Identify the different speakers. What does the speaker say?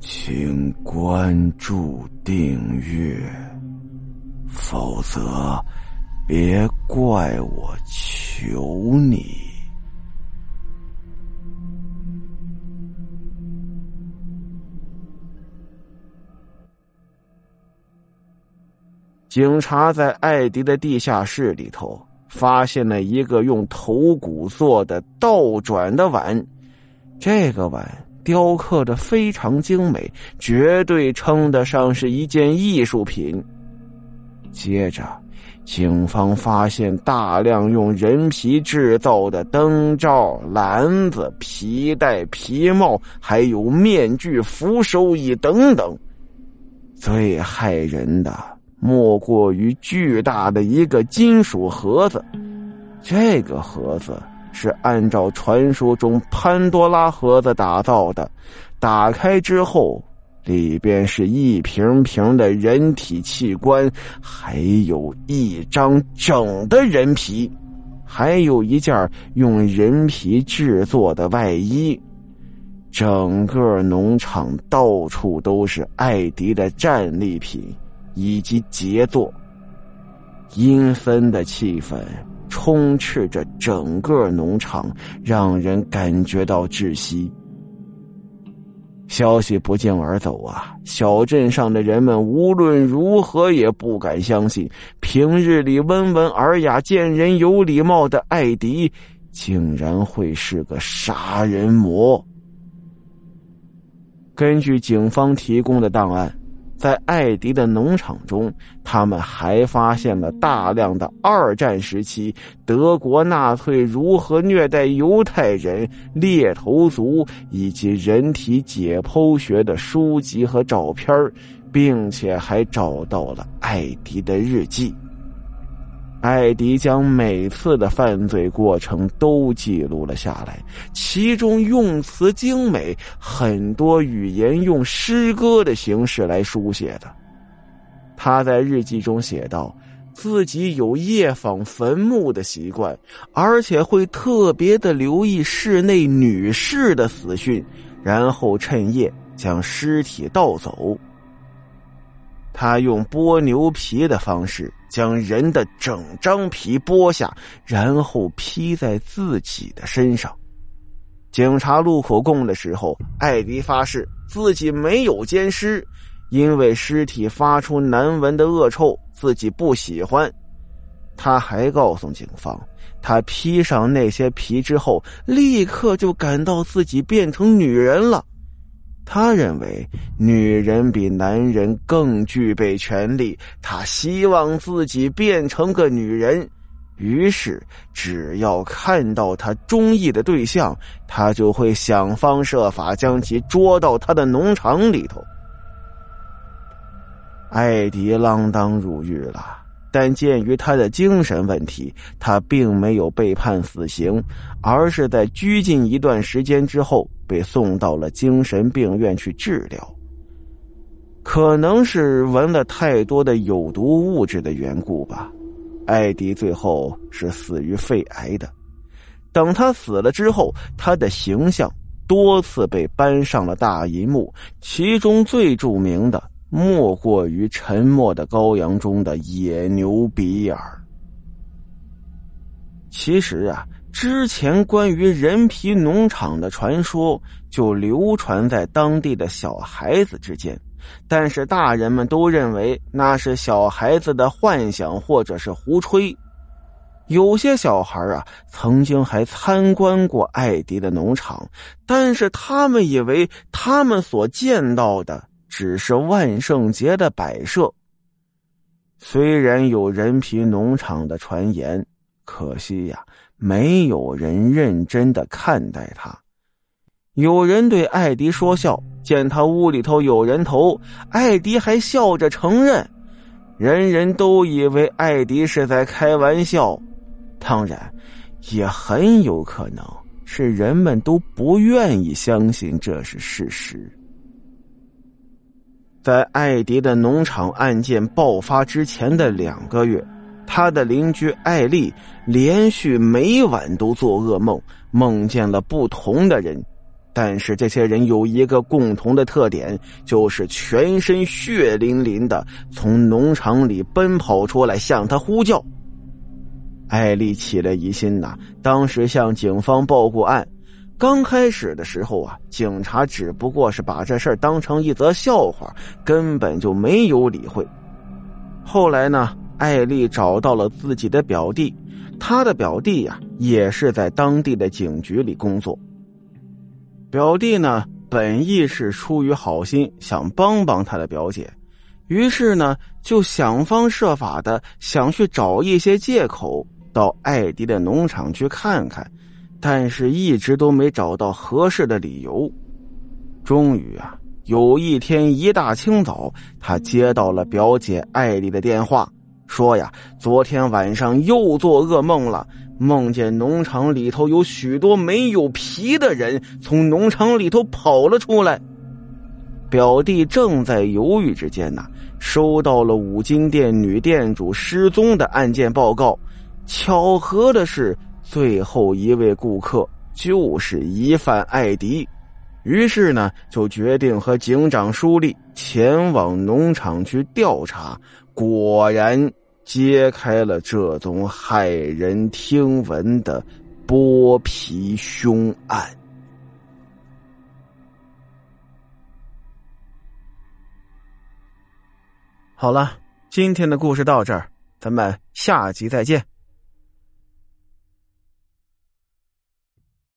Speaker 1: 请关注订阅，否则别怪我求你。
Speaker 2: 警察在艾迪的地下室里头发现了一个用头骨做的倒转的碗，这个碗。雕刻的非常精美，绝对称得上是一件艺术品。接着，警方发现大量用人皮制造的灯罩、篮子、皮带、皮帽，还有面具、扶手椅等等。最害人的，莫过于巨大的一个金属盒子。这个盒子。是按照传说中潘多拉盒子打造的，打开之后，里边是一瓶瓶的人体器官，还有一张整的人皮，还有一件用人皮制作的外衣。整个农场到处都是艾迪的战利品以及杰作，阴森的气氛。充斥着整个农场，让人感觉到窒息。消息不胫而走啊！小镇上的人们无论如何也不敢相信，平日里温文尔雅、见人有礼貌的艾迪，竟然会是个杀人魔。根据警方提供的档案。在艾迪的农场中，他们还发现了大量的二战时期德国纳粹如何虐待犹太人、猎头族以及人体解剖学的书籍和照片，并且还找到了艾迪的日记。艾迪将每次的犯罪过程都记录了下来，其中用词精美，很多语言用诗歌的形式来书写的。他在日记中写道：“自己有夜访坟墓的习惯，而且会特别的留意室内女士的死讯，然后趁夜将尸体盗走。”他用剥牛皮的方式将人的整张皮剥下，然后披在自己的身上。警察录口供的时候，艾迪发誓自己没有奸尸，因为尸体发出难闻的恶臭，自己不喜欢。他还告诉警方，他披上那些皮之后，立刻就感到自己变成女人了。他认为女人比男人更具备权利，他希望自己变成个女人，于是只要看到他中意的对象，他就会想方设法将其捉到他的农场里头。艾迪锒铛入狱了。但鉴于他的精神问题，他并没有被判死刑，而是在拘禁一段时间之后被送到了精神病院去治疗。可能是闻了太多的有毒物质的缘故吧，艾迪最后是死于肺癌的。等他死了之后，他的形象多次被搬上了大银幕，其中最著名的。莫过于《沉默的羔羊》中的野牛比尔。其实啊，之前关于人皮农场的传说就流传在当地的小孩子之间，但是大人们都认为那是小孩子的幻想或者是胡吹。有些小孩啊，曾经还参观过艾迪的农场，但是他们以为他们所见到的。只是万圣节的摆设。虽然有人皮农场的传言，可惜呀，没有人认真的看待他。有人对艾迪说笑，见他屋里头有人头，艾迪还笑着承认。人人都以为艾迪是在开玩笑，当然，也很有可能是人们都不愿意相信这是事实。在艾迪的农场案件爆发之前的两个月，他的邻居艾丽连续每晚都做噩梦，梦见了不同的人。但是这些人有一个共同的特点，就是全身血淋淋的从农场里奔跑出来向他呼叫。艾丽起了疑心呐，当时向警方报过案。刚开始的时候啊，警察只不过是把这事儿当成一则笑话，根本就没有理会。后来呢，艾丽找到了自己的表弟，他的表弟呀，也是在当地的警局里工作。表弟呢，本意是出于好心，想帮帮他的表姐，于是呢，就想方设法的想去找一些借口到艾迪的农场去看看。但是，一直都没找到合适的理由。终于啊，有一天一大清早，他接到了表姐艾丽的电话，说呀，昨天晚上又做噩梦了，梦见农场里头有许多没有皮的人从农场里头跑了出来。表弟正在犹豫之间呢，收到了五金店女店主失踪的案件报告。巧合的是。最后一位顾客就是疑犯艾迪，于是呢，就决定和警长舒利前往农场去调查。果然，揭开了这宗骇人听闻的剥皮凶案。好了，今天的故事到这儿，咱们下集再见。